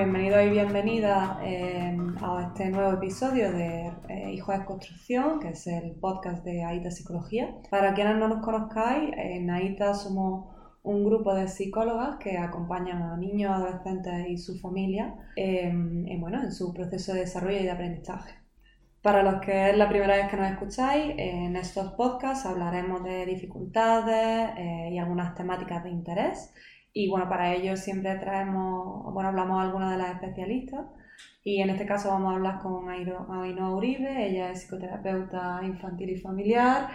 Bienvenido y bienvenida eh, a este nuevo episodio de eh, Hijos de Construcción, que es el podcast de AITA Psicología. Para quienes no nos conozcáis, en AITA somos un grupo de psicólogas que acompañan a niños, adolescentes y su familia en, bueno, en su proceso de desarrollo y de aprendizaje. Para los que es la primera vez que nos escucháis, en estos podcasts hablaremos de dificultades eh, y algunas temáticas de interés. Y bueno, para ello siempre traemos, bueno, hablamos a algunas de las especialistas. Y en este caso vamos a hablar con Ainhoa Uribe, ella es psicoterapeuta infantil y familiar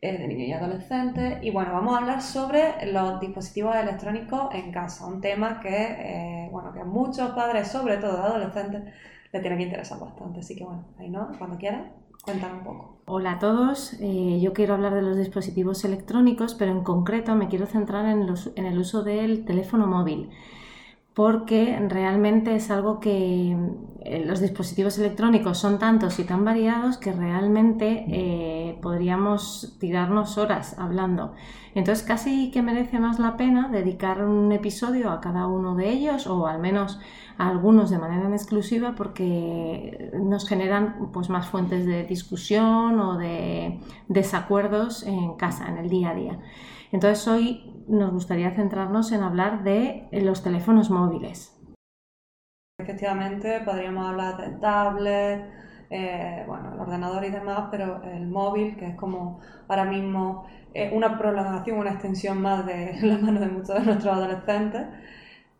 de niños y adolescentes. Y bueno, vamos a hablar sobre los dispositivos electrónicos en casa, un tema que, eh, bueno, que muchos padres, sobre todo adolescentes, le tiene que interesar bastante. Así que bueno, no, cuando quieras, cuéntame un poco. Hola a todos, eh, yo quiero hablar de los dispositivos electrónicos, pero en concreto me quiero centrar en, los, en el uso del teléfono móvil porque realmente es algo que eh, los dispositivos electrónicos son tantos y tan variados que realmente eh, podríamos tirarnos horas hablando. Entonces casi que merece más la pena dedicar un episodio a cada uno de ellos o al menos algunos de manera exclusiva porque nos generan pues, más fuentes de discusión o de desacuerdos en casa, en el día a día. Entonces hoy nos gustaría centrarnos en hablar de los teléfonos móviles. Efectivamente, podríamos hablar de tablets, eh, bueno, el ordenador y demás, pero el móvil, que es como ahora mismo eh, una prolongación, una extensión más de la mano de muchos de nuestros adolescentes,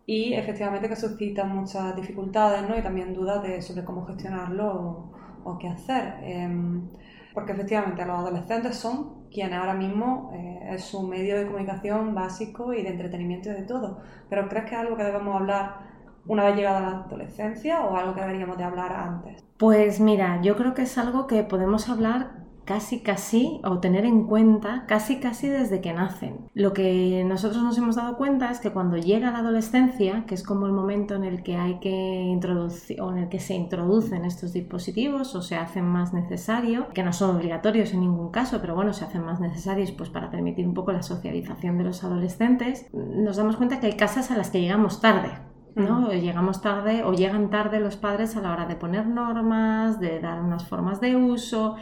y efectivamente que suscita muchas dificultades ¿no? y también dudas de, sobre cómo gestionarlo o, qué hacer. Em, porque efectivamente los adolescentes son quienes ahora mismo eh, es su medio de comunicación básico y de entretenimiento y de todo. Pero ¿crees que es algo que debemos hablar una vez llegada la adolescencia o algo que deberíamos de hablar antes? Pues mira, yo creo que es algo que podemos hablar casi casi o tener en cuenta casi casi desde que nacen. Lo que nosotros nos hemos dado cuenta es que cuando llega la adolescencia, que es como el momento en el que hay que introducir o en el que se introducen estos dispositivos o se hacen más necesarios, que no son obligatorios en ningún caso, pero bueno, se hacen más necesarios pues para permitir un poco la socialización de los adolescentes, nos damos cuenta que hay casas a las que llegamos tarde, ¿no? Mm. Llegamos tarde o llegan tarde los padres a la hora de poner normas, de dar unas formas de uso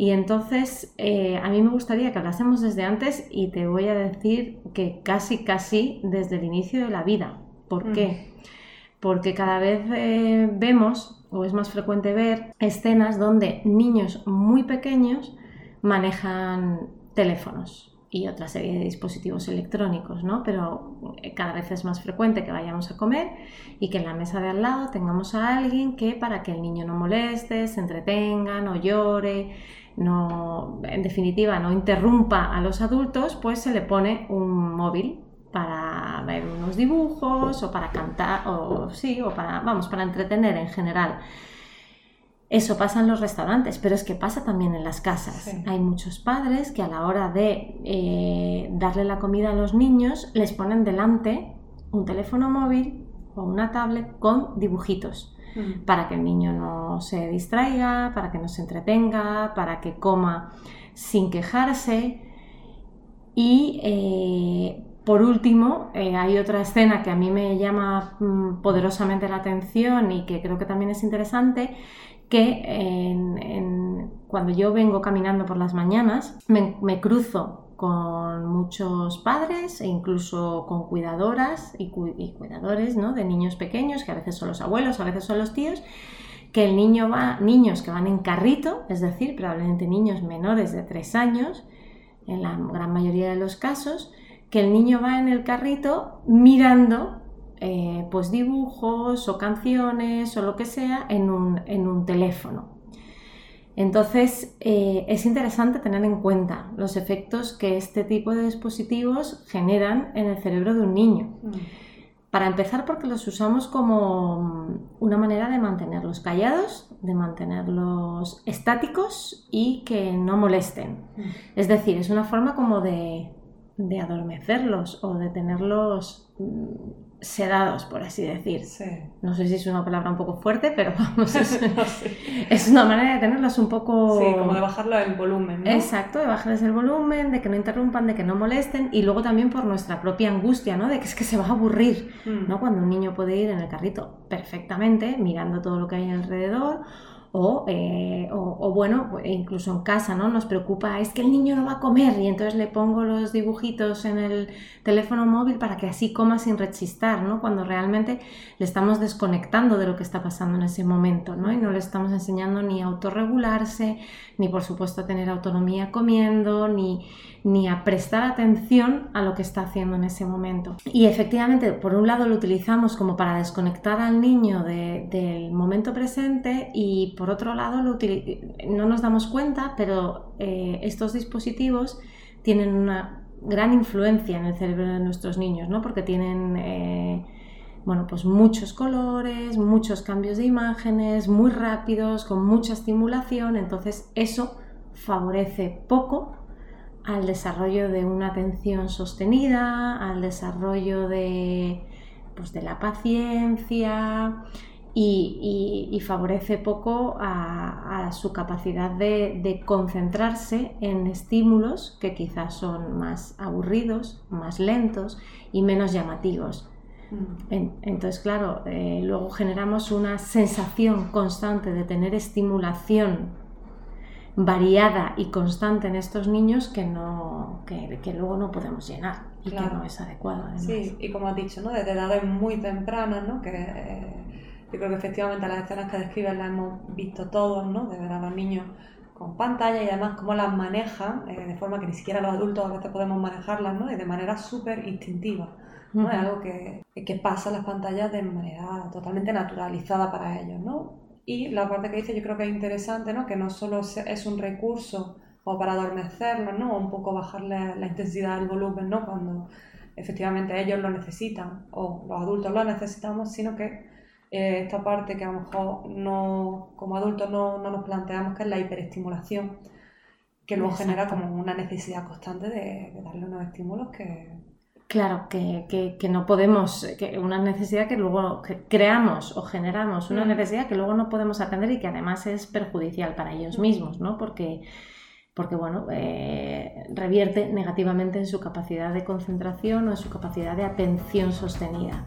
y entonces eh, a mí me gustaría que hablásemos desde antes y te voy a decir que casi, casi desde el inicio de la vida. ¿Por qué? Porque cada vez eh, vemos, o es más frecuente ver, escenas donde niños muy pequeños manejan teléfonos y otra serie de dispositivos electrónicos, ¿no? Pero eh, cada vez es más frecuente que vayamos a comer y que en la mesa de al lado tengamos a alguien que para que el niño no moleste, se entretenga, no llore, no, en definitiva, no interrumpa a los adultos, pues se le pone un móvil para ver unos dibujos o para cantar o sí, o para, vamos, para entretener en general. Eso pasa en los restaurantes, pero es que pasa también en las casas. Hay muchos padres que a la hora de eh, darle la comida a los niños les ponen delante un teléfono móvil o una tablet con dibujitos para que el niño no se distraiga, para que no se entretenga, para que coma sin quejarse. Y eh, por último, eh, hay otra escena que a mí me llama mm, poderosamente la atención y que creo que también es interesante, que cuando yo vengo caminando por las mañanas, me cruzo con muchos padres e incluso con cuidadoras y, cuidadores ¿no? de niños pequeños, que a veces son los abuelos, a veces son los tíos, que el niño va, niños que van en carrito, es decir, probablemente niños menores de 3 años, en la gran mayoría de los casos, que el niño va en el carrito mirando eh, pues dibujos o canciones o lo que sea en un, en un teléfono. Entonces, eh, es interesante tener en cuenta los efectos que este tipo de dispositivos generan en el cerebro de un niño. Mm. Para empezar, porque los usamos como una manera de mantenerlos callados, de mantenerlos estáticos y que no molesten. Mm. Es decir, es una forma como de, adormecerlos o de tenerlos mm, sedados, por así decir. Sí. No sé si es una palabra un poco fuerte, pero vamos, es, No sé. es una manera de tenerlos un poco... Sí, como de bajarlo el volumen, ¿no? Exacto, de bajarles el volumen, de que no interrumpan, de que no molesten y luego también por nuestra propia angustia, ¿no? De que es que se va a aburrir, Mm. ¿no? Cuando un niño puede ir en el carrito perfectamente mirando todo lo que hay alrededor o, eh, o, o bueno, pues, incluso en casa, ¿no? Nos preocupa, es que el niño no va a comer y entonces le pongo los dibujitos en el teléfono móvil para que así coma sin rechistar, ¿no? Cuando realmente le estamos desconectando de lo que está pasando en ese momento, ¿no? Y no le estamos enseñando ni a autorregularse, ni por supuesto a tener autonomía comiendo, ni, ni a prestar atención a lo que está haciendo en ese momento. Y efectivamente, por un lado lo utilizamos como para desconectar al niño de- del momento presente y por otro lado no nos damos cuenta, pero eh, estos dispositivos tienen una gran influencia en el cerebro de nuestros niños, ¿no? Porque tienen... eh, bueno, pues muchos colores, muchos cambios de imágenes, muy rápidos, con mucha estimulación, entonces eso favorece poco al desarrollo de una atención sostenida, al desarrollo de, pues, de la paciencia y, y- y favorece poco a, a su capacidad de, de concentrarse en estímulos que quizás son más aburridos, más lentos y menos llamativos. Mm. En- Entonces, claro, eh, luego generamos una sensación constante de tener estimulación variada y constante en estos niños que, no, que, que luego no podemos llenar y Claro. que no es adecuado. Además. Sí, y como has dicho, ¿no? Desde edades muy tempranas, ¿no? Que eh, yo creo que efectivamente las escenas que describes las hemos visto todos, ¿no? De ver a los niños con pantalla y además cómo las manejan eh, de forma que ni siquiera los adultos a veces podemos manejarlas, ¿no? Y de manera súper instintiva, ¿no? Es Ujú. algo que, que pasa en las pantallas de manera totalmente naturalizada para ellos, ¿no? Y la parte que dice yo creo que es interesante, ¿no? Que no solo es un recurso o para adormecerlos, ¿no? O un poco bajarle la intensidad del volumen, ¿no? Cuando efectivamente ellos lo necesitan o los adultos lo necesitamos, sino que eh, esta parte que a lo mejor no, como adultos no, no nos planteamos, que es la hiperestimulación, que luego genera como una necesidad constante de, de darle unos estímulos que... Claro, que, que- que no podemos, que una necesidad que luego que creamos o generamos una Mm. necesidad que luego no podemos atender y que además es perjudicial para ellos Mm. mismos, ¿no? Porque, porque bueno, eh, revierte negativamente en su capacidad de concentración o en su capacidad de atención sostenida.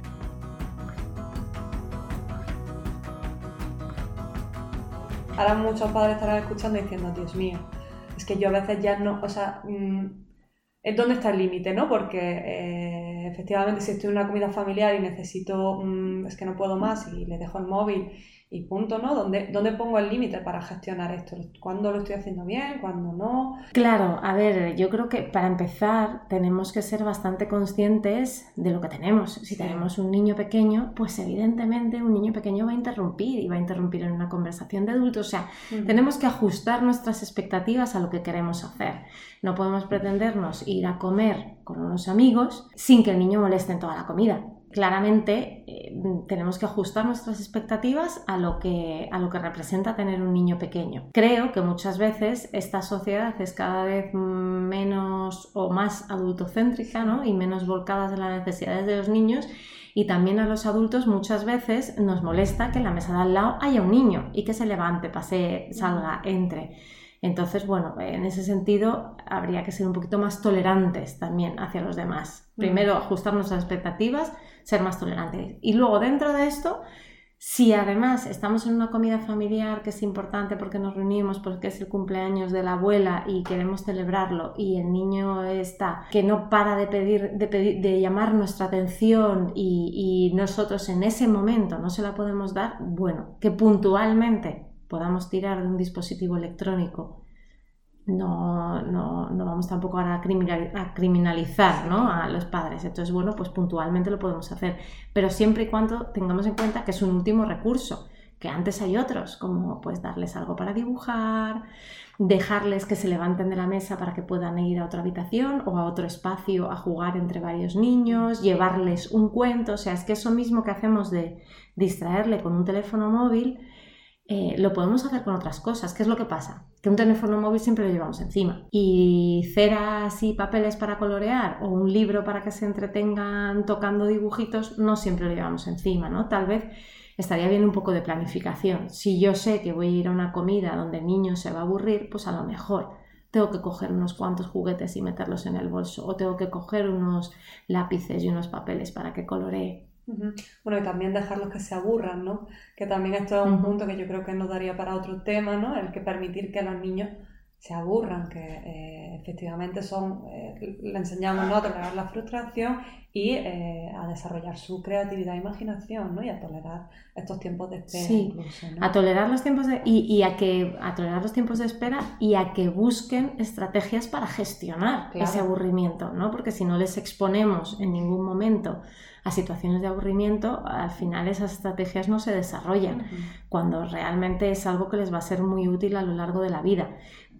Ahora muchos padres estarán escuchando diciendo, Dios mío, es que yo a veces ya no, o sea, mm, ¿es dónde está el límite, no? Porque eh, efectivamente si estoy en una comida familiar y necesito, mm, es que no puedo más y le dejo el móvil y punto, ¿no? ¿Dónde, dónde pongo el límite para gestionar esto? ¿Cuándo lo estoy haciendo bien? ¿Cuándo no? Claro, a ver, yo creo que para empezar tenemos que ser bastante conscientes de lo que tenemos. Si Sí. tenemos un niño pequeño, pues evidentemente un niño pequeño va a interrumpir y va a interrumpir en una conversación de adultos. O sea, tenemos que ajustar nuestras expectativas a lo que queremos hacer. No podemos pretendernos ir a comer con unos amigos sin que el niño moleste en toda la comida. Claramente eh, tenemos que ajustar nuestras expectativas a lo, que, a lo que representa tener un niño pequeño. Creo que muchas veces esta sociedad es cada vez menos o más adultocéntrica ¿no? y menos volcada en las necesidades de los niños y también a los adultos muchas veces nos molesta que en la mesa de al lado haya un niño y que se levante, pase, salga, entre. Entonces, bueno, en ese sentido habría que ser un poquito más tolerantes también hacia los demás. Primero, ajustar nuestras expectativas, ser más tolerantes. Y luego, dentro de esto, si además estamos en una comida familiar que es importante porque nos reunimos, porque es el cumpleaños de la abuela y queremos celebrarlo y el niño está que no para de pedir, de, pedir- de llamar nuestra atención y, y nosotros en ese momento no se la podemos dar, bueno, que puntualmente podamos tirar de un dispositivo electrónico. No, no, no vamos tampoco ahora a, criminal- a criminalizar ¿no? a los padres. Entonces, bueno, pues puntualmente lo podemos hacer. Pero siempre y cuando tengamos en cuenta que es un último recurso, que antes hay otros, como pues darles algo para dibujar, dejarles que se levanten de la mesa para que puedan ir a otra habitación o a otro espacio a jugar entre varios niños, llevarles un cuento. O sea, es que eso mismo que hacemos de distraerle con un teléfono móvil, eh, lo podemos hacer con otras cosas. ¿Qué es lo que pasa? Que un teléfono móvil siempre lo llevamos encima. Y ceras y papeles para colorear o un libro para que se entretengan tocando dibujitos, no siempre lo llevamos encima, ¿no? Tal vez estaría bien un poco de planificación. Si yo sé que voy a ir a una comida donde el niño se va a aburrir, pues a lo mejor tengo que coger unos cuantos juguetes y meterlos en el bolso o tengo que coger unos lápices y unos papeles para que coloree bueno, y también dejarlos que se aburran, ¿no? Que también esto es un punto que yo creo que nos daría para otro tema, ¿no? El que permitir que los niños se aburran, que eh, efectivamente son, eh, le enseñamos ¿no? a tolerar la frustración y eh, a desarrollar su creatividad e imaginación, ¿no? Y a tolerar estos tiempos de espera sí, a tolerar los tiempos de, y, a que a tolerar los tiempos de espera y a que busquen estrategias para gestionar ese aburrimiento, ¿no? Porque si no les exponemos en ningún momento a situaciones de aburrimiento, al final esas estrategias no se desarrollan, cuando realmente es algo que les va a ser muy útil a lo largo de la vida.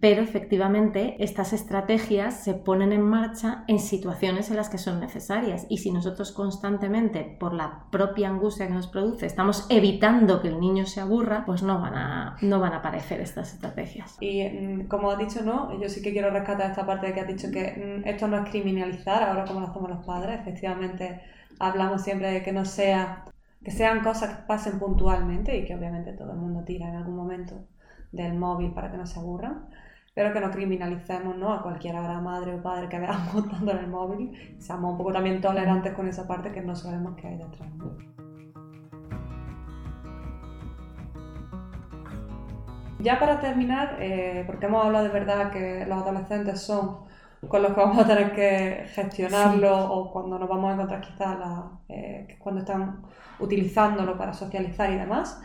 Pero efectivamente estas estrategias se ponen en marcha en situaciones en las que son necesarias y si nosotros constantemente, por la propia angustia que nos produce, estamos evitando que el niño se aburra, pues no van a, no van a aparecer estas estrategias. Y mm, como has dicho, ¿no? yo sí que quiero rescatar esta parte de que has dicho que mm, esto no es criminalizar, ahora como lo hacemos los padres, efectivamente hablamos siempre de que no sea, que sean cosas que pasen puntualmente y que obviamente todo el mundo tira en algún momento del móvil para que no se aburran, pero que no criminalicemos ¿no? a cualquier hora madre o padre que veamos dando en el móvil, seamos un poco también tolerantes con esa parte que no sabemos qué hay detrás. Ya para terminar, eh, porque hemos hablado de verdad que los adolescentes son con los que vamos a tener que gestionarlo o cuando nos vamos a encontrar quizás eh, cuando están utilizándolo para socializar y demás.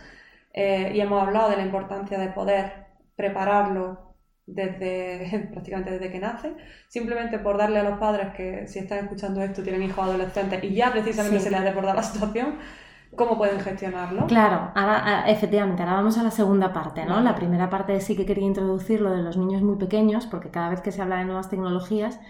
Eh, y hemos hablado de la importancia de poder prepararlo desde prácticamente desde que nace, simplemente por darle a los padres que si están escuchando esto tienen hijos adolescentes y ya precisamente se les ha de la situación, cómo pueden gestionarlo. Claro, ahora, efectivamente, ahora vamos a la segunda parte, ¿no? La primera parte sí que quería introducir lo de los niños muy pequeños, porque cada vez que se habla de nuevas tecnologías,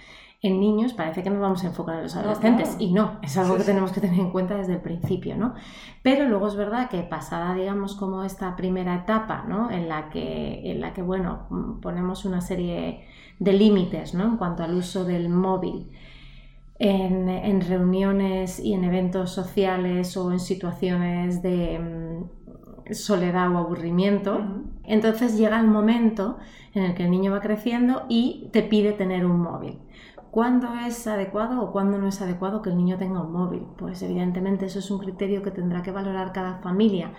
en niños parece que nos vamos a enfocar en los adolescentes y no, es algo que tenemos que tener en cuenta desde el principio, ¿no? Pero luego es verdad que pasada, digamos, como esta primera etapa, ¿no? En la que, en la que bueno, ponemos una serie de límites, ¿no? En cuanto al uso del móvil en, reuniones y en eventos sociales o en situaciones de mm, soledad o aburrimiento. Entonces llega el momento en el que el niño va creciendo y te pide tener un móvil. ¿Cuándo es adecuado o cuándo no es adecuado que el niño tenga un móvil? Pues evidentemente eso es un criterio que tendrá que valorar cada familia.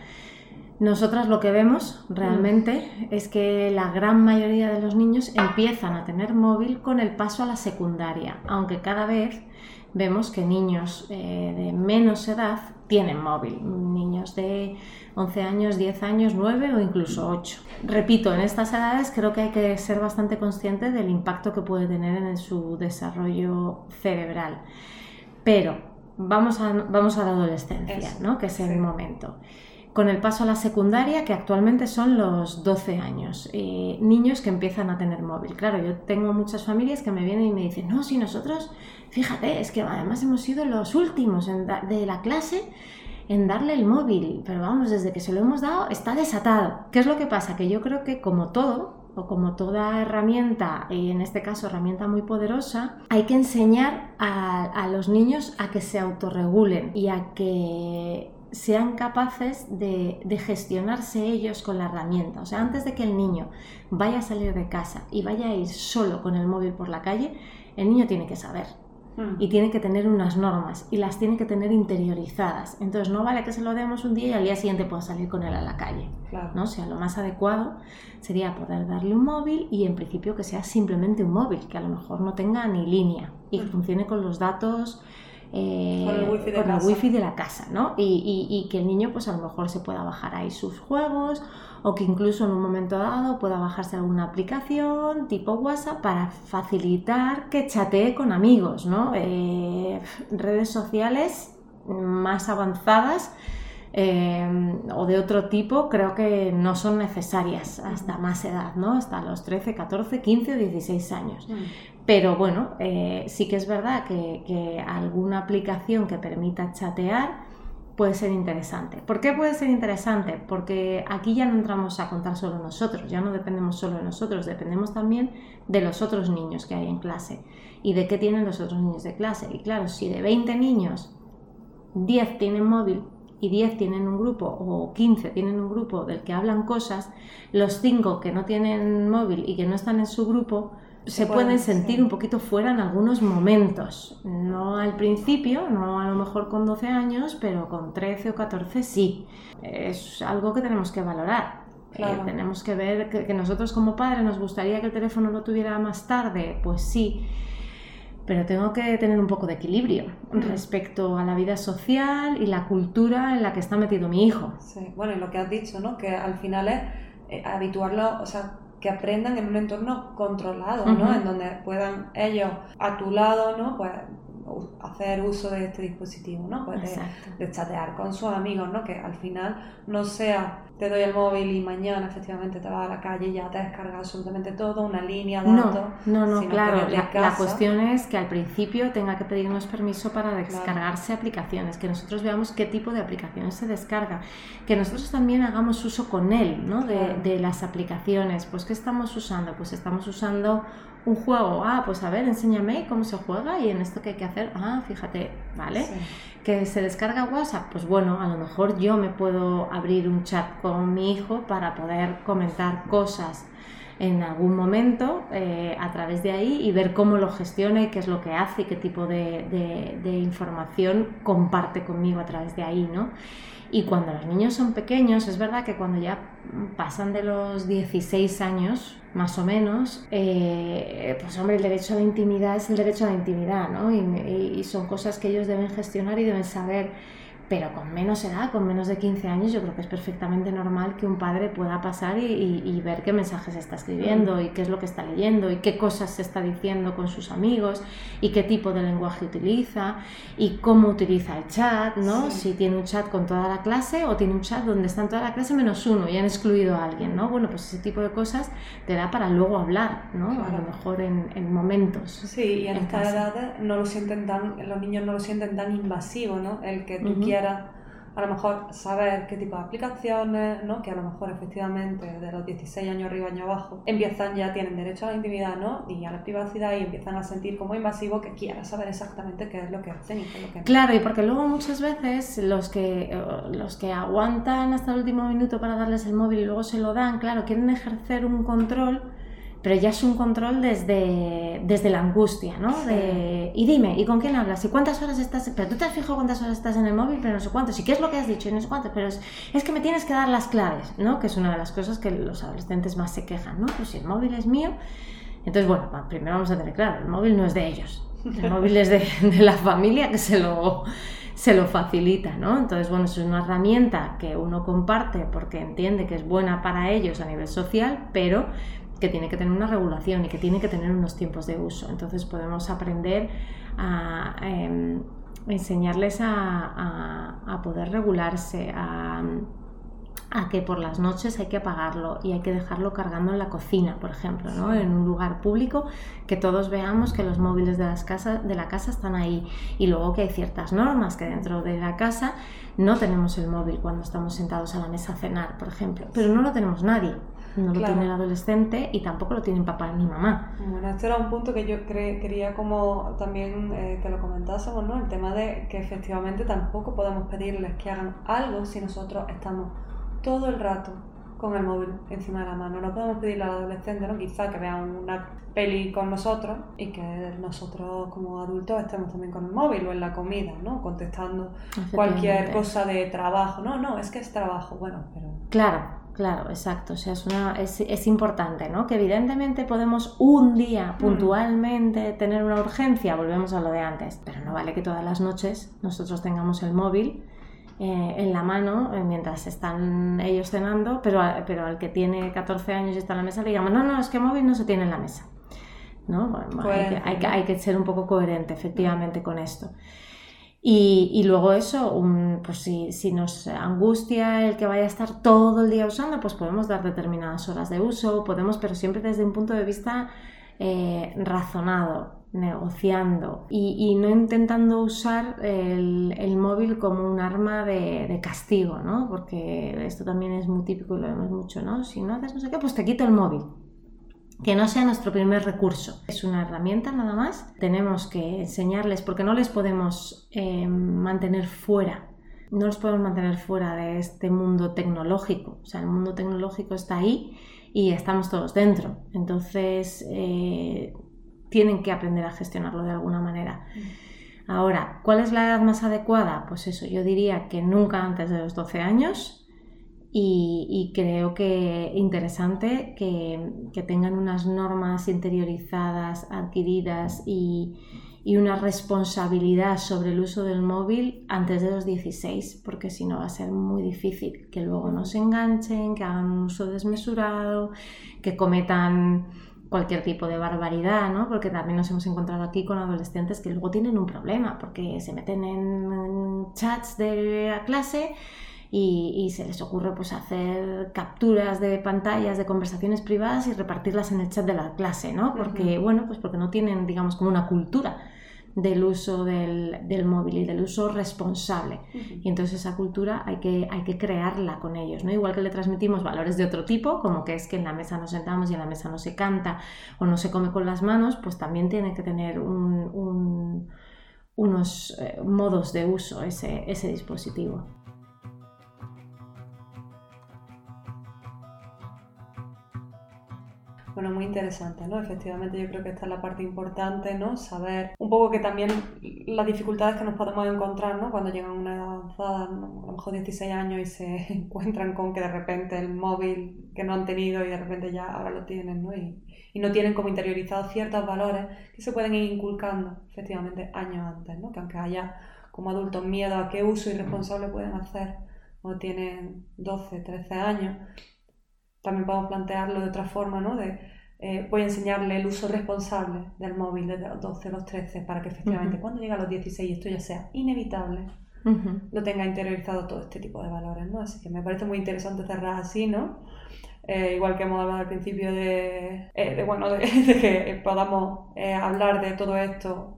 Nosotras lo que vemos realmente mm. es que la gran mayoría de los niños empiezan a tener móvil con el paso a la secundaria, aunque cada vez vemos que niños eh, de menos edad tienen móvil, niños de 11 años, 10 años, 9 o incluso 8. Repito, en estas edades creo que hay que ser bastante consciente del impacto que puede tener en su desarrollo cerebral. Pero vamos a, vamos a la adolescencia, ¿no? que es el momento con el paso a la secundaria, que actualmente son los 12 años. Niños que empiezan a tener móvil. Claro, yo tengo muchas familias que me vienen y me dicen, no, si nosotros, fíjate, es que además hemos sido los últimos de la clase en darle el móvil, pero vamos, desde que se lo hemos dado está desatado. ¿Qué es lo que pasa? Que yo creo que como todo, o como toda herramienta, y en este caso herramienta muy poderosa, hay que enseñar a los niños a que se autorregulen y a que sean capaces de, gestionarse ellos con la herramienta. O sea, antes de que el niño vaya a salir de casa y vaya a ir solo con el móvil por la calle, el niño tiene que saber hmm. y tiene que tener unas normas y las tiene que tener interiorizadas. Entonces no vale que se lo demos un día y al día siguiente pueda salir con él a la calle. ¿no? O sea, lo más adecuado sería poder darle un móvil y en principio que sea simplemente un móvil, que a lo mejor no tenga ni línea y que hmm. funcione con los datos eh, con el wifi de, la casa, ¿no? Y, que el niño pues a lo mejor se pueda bajar ahí sus juegos o que incluso en un momento dado pueda bajarse alguna aplicación tipo WhatsApp para facilitar que chatee con amigos, ¿no? Eh, redes sociales más avanzadas eh, o de otro tipo creo que no son necesarias hasta más edad, ¿no? Hasta los 13, 14, 15 o 16 años. Pero bueno, eh, sí que es verdad que, alguna aplicación que permita chatear puede ser interesante. ¿Por qué puede ser interesante? Porque aquí ya no entramos a contar solo nosotros, ya no dependemos solo de nosotros, dependemos también de los otros niños que hay en clase y de qué tienen los otros niños de clase. Y claro, si de 20 niños 10 tienen móvil y 10 tienen un grupo o 15 tienen un grupo del que hablan cosas, los 5 que no tienen móvil y que no están en su grupo, se, pueden, sentir un poquito fuera en algunos momentos. No al principio, no a lo mejor con 12 años, pero con 13 o 14 sí. Es algo que tenemos que valorar. Eh, tenemos que ver que, que, nosotros como padres nos gustaría que el teléfono lo tuviera más tarde, pues sí, pero tengo que tener un poco de equilibrio respecto a la vida social y la cultura en la que está metido mi hijo. Sí, bueno, y lo que has dicho, ¿no? Que al final es eh, habituarlo, o sea, que aprendan en un entorno controlado, ¿no? En donde puedan ellos a tu lado, ¿no? Pues hacer uso de este dispositivo, ¿no? Pues de, chatear con sus amigos, ¿no? Que al final no sea te doy el móvil y mañana efectivamente te vas a la calle y ya te descargas absolutamente todo, una línea datos. No, no, no, claro. La, cuestión es que al principio tenga que pedirnos permiso para descargarse aplicaciones, que nosotros veamos qué tipo de aplicaciones se descarga, que nosotros también hagamos uso con él, ¿no? De, de las aplicaciones. Pues, ¿qué estamos usando? Pues estamos usando un juego, ah, pues a ver, enséñame cómo se juega y en esto que hay que hacer, ah, fíjate, ¿vale? Que se descarga WhatsApp, pues bueno, a lo mejor yo me puedo abrir un chat con mi hijo para poder comentar cosas en algún momento eh, a través de ahí y ver cómo lo gestiona y qué es lo que hace y qué tipo de, de información comparte conmigo a través de ahí, ¿no? Y cuando los niños son pequeños, es verdad que cuando ya pasan de los 16 años, más o menos, eh, pues hombre, el derecho a la intimidad es el derecho a la intimidad, ¿no? y son cosas que ellos deben gestionar y deben saber pero con menos edad, con menos de 15 años, yo creo que es perfectamente normal que un padre pueda pasar y, ver qué mensajes está escribiendo mm. y qué es lo que está leyendo y qué cosas se está diciendo con sus amigos y qué tipo de lenguaje utiliza y cómo utiliza el chat, ¿no? Si tiene un chat con toda la clase o tiene un chat donde están toda la clase menos uno y han excluido a alguien, ¿no? Bueno, pues ese tipo de cosas te da para luego hablar, ¿no? A lo mejor en, momentos. Sí, y en, esta edad no lo sienten tan, los niños no lo sienten tan invasivo, ¿no? El que tú quieras a lo mejor saber qué tipo de aplicaciones, ¿no? que a lo mejor efectivamente de los 16 años arriba, año abajo, empiezan ya, tienen derecho a la intimidad ¿no? y a la privacidad y empiezan a sentir como invasivo que quieran saber exactamente qué es lo que hacen y qué es lo que no. Claro, y porque luego muchas veces los que, los que aguantan hasta el último minuto para darles el móvil y luego se lo dan, claro, quieren ejercer un control pero ya es un control desde, desde la angustia, ¿no? De, y dime, ¿y con quién hablas? ¿Y cuántas horas estás? Pero tú te has fijado cuántas horas estás en el móvil, pero no sé cuántos. ¿Y qué es lo que has dicho? Y no sé cuántos. Pero es, que me tienes que dar las claves, ¿no? Que es una de las cosas que los adolescentes más se quejan, ¿no? Pues si el móvil es mío, entonces, bueno, primero vamos a tener claro, el móvil no es de ellos. El móvil es de, de la familia que se lo, se lo facilita, ¿no? Entonces, bueno, es una herramienta que uno comparte porque entiende que es buena para ellos a nivel social, pero que tiene que tener una regulación y que tiene que tener unos tiempos de uso. Entonces podemos aprender a em, enseñarles a, poder regularse, a, que por las noches hay que apagarlo y hay que dejarlo cargando en la cocina, por ejemplo, ¿no? en un lugar público, que todos veamos que los móviles de, las casas, de la casa están ahí y luego que hay ciertas normas que dentro de la casa no tenemos el móvil cuando estamos sentados a la mesa a cenar, por ejemplo, pero no lo tenemos nadie no lo tiene el adolescente y tampoco lo tienen papá ni mamá. Bueno, este era un punto que yo quería como también eh, que lo comentásemos, ¿no? El tema de que efectivamente tampoco podemos pedirles que hagan algo si nosotros estamos todo el rato con el móvil encima de la mano. No podemos pedirle al adolescente, ¿no? Quizá que vean una peli con nosotros y que nosotros como adultos estemos también con el móvil o en la comida, ¿no? Contestando cualquier cosa de trabajo. No, no, es que es trabajo. Bueno, pero... Claro, Claro, exacto. O sea, es, una, es, es, importante, ¿no? Que evidentemente podemos un día mm. puntualmente tener una urgencia, volvemos a lo de antes, pero no vale que todas las noches nosotros tengamos el móvil eh, en la mano eh, mientras están ellos cenando, pero, pero al que tiene 14 años y está en la mesa le digamos, no, no, es que el móvil no se tiene en la mesa. ¿no? hay, que, hay, que, hay, que, ser un poco coherente, efectivamente, con esto. Y, luego eso, pues si, si, nos angustia el que vaya a estar todo el día usando, pues podemos dar determinadas horas de uso, podemos, pero siempre desde un punto de vista eh, razonado. Negociando y, no intentando usar el, móvil como un arma de, castigo, ¿no? Porque esto también es muy típico y lo vemos mucho, ¿no? Si no haces no sé qué, pues te quito el móvil. Que no sea nuestro primer recurso. Es una herramienta nada más. Tenemos que enseñarles, porque no les podemos eh, mantener fuera no los podemos mantener fuera de este mundo tecnológico. O sea, el mundo tecnológico está ahí y estamos todos dentro. Entonces, eh, tienen que aprender a gestionarlo de alguna manera. Mm. Ahora, ¿cuál es la edad más adecuada? Pues eso, yo diría que nunca antes de los 12 años. Y, creo que interesante que, que tengan unas normas interiorizadas, adquiridas y, y una responsabilidad sobre el uso del móvil antes de los 16, porque si no va a ser muy difícil que luego no se enganchen, que hagan un uso desmesurado, que cometan cualquier tipo de barbaridad, ¿no? Porque también nos hemos encontrado aquí con adolescentes que luego tienen un problema, porque se meten en chats de la clase y, se les ocurre pues hacer capturas de pantallas de conversaciones privadas y repartirlas en el chat de la clase, ¿no? Porque, bueno, pues porque no tienen, digamos, como una cultura del uso del, móvil y del uso responsable. Y entonces esa cultura hay que, hay que crearla con ellos, ¿no? Igual que le transmitimos valores de otro tipo, como que es que en la mesa nos sentamos y en la mesa no se canta o no se come con las manos, pues también tiene que tener unos eh, modos de uso ese, ese dispositivo. Bueno, muy interesante, ¿no? Efectivamente, yo creo que esta es la parte importante, ¿no? Saber un poco que también las dificultades que nos podemos encontrar, ¿no? Cuando llegan a una edad avanzada, a lo mejor 16 años y se encuentran con que de repente el móvil que no han tenido y de repente ya ahora lo tienen, ¿no? Y, y no tienen como interiorizados ciertos valores que se pueden ir inculcando, efectivamente, años antes, ¿no? Que aunque haya como adultos miedo a qué uso irresponsable pueden hacer cuando tienen 12, 13 años, también podemos plantearlo de otra forma, ¿no? De, eh, voy a enseñarle el uso responsable del móvil desde los 12 a los 13 para que efectivamente cuando llegue a los 16 esto ya sea inevitable, lo tenga interiorizado todo este tipo de valores, ¿no? Así que me parece muy interesante cerrar así, ¿no? Eh, igual que hemos hablado al principio de, eh, bueno, de, que podamos hablar de todo esto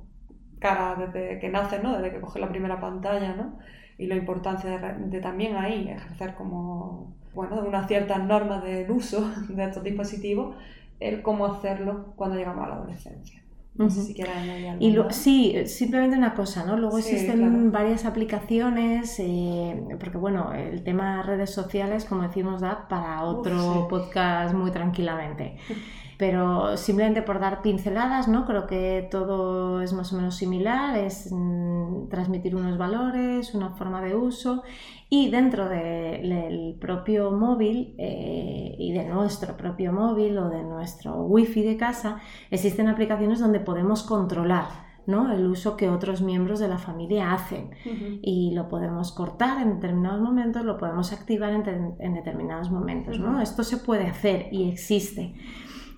cara desde que nace, ¿no? Desde que coge la primera pantalla, ¿no? Y la importancia de, de también ahí ejercer como bueno, de unas ciertas normas del uso de estos dispositivos, el cómo hacerlo cuando llegamos a la adolescencia. No sé si quieres añadir y Sí, simplemente una cosa, ¿no? Luego existen varias aplicaciones, eh, porque bueno, el tema redes sociales, como decimos, da para otro podcast muy tranquilamente. pero simplemente por dar pinceladas, ¿no? Creo que todo es más o menos similar, es mm, transmitir unos valores, una forma de uso y dentro del propio móvil eh, y de nuestro propio móvil o de nuestro wifi de casa existen aplicaciones donde podemos controlar ¿no? el uso que otros miembros de la familia hacen y lo podemos cortar en determinados momentos, lo podemos activar en, determinados momentos. ¿no? Esto se puede hacer y existe.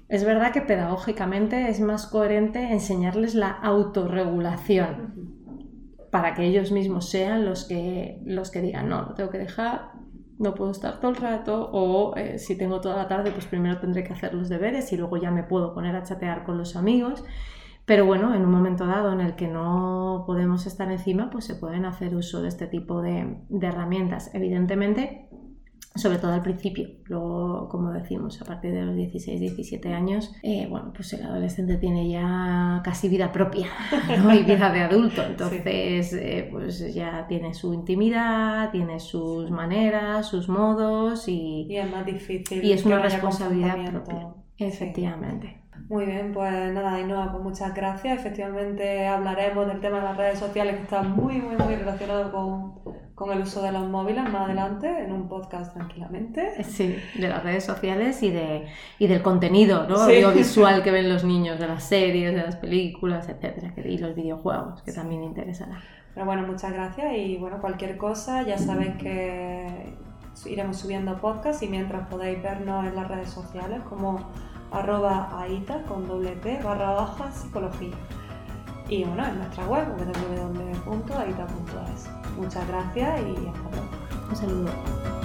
Es verdad que pedagógicamente es más coherente enseñarles la autorregulación para que ellos mismos sean los que, los que digan, no, lo tengo que dejar, no puedo estar todo el rato, o eh, si tengo toda la tarde, pues primero tendré que hacer los deberes y luego ya me puedo poner a chatear con los amigos. Pero bueno, en un momento dado en el que no podemos estar encima, pues se pueden hacer uso de este tipo de, de herramientas. Evidentemente, sobre todo al principio. Luego, como decimos, a partir de los 16, 17 años, eh, bueno, pues el adolescente tiene ya casi vida propia, ¿no? Y vida de adulto. Entonces, eh, pues ya tiene su intimidad, tiene sus maneras, sus modos y... Y es más difícil. Y es una responsabilidad propia. Efectivamente. Muy bien, pues nada, Ainhoa, pues muchas gracias. Efectivamente hablaremos del tema de las redes sociales que está muy, muy, muy relacionado con, el uso de los móviles más adelante en un podcast tranquilamente. Sí, de las redes sociales y, de, y del contenido ¿no? audiovisual que ven los niños, de las series, de las películas, etcétera, y los videojuegos, que también interesará. Pero bueno, muchas gracias y bueno, cualquier cosa, ya sabéis que iremos subiendo podcast y mientras podéis vernos en las redes sociales como arroba aita con doble T barra baja psicología. Y bueno, en nuestra web www.aita.es. Muchas gracias y hasta luego. Un saludo.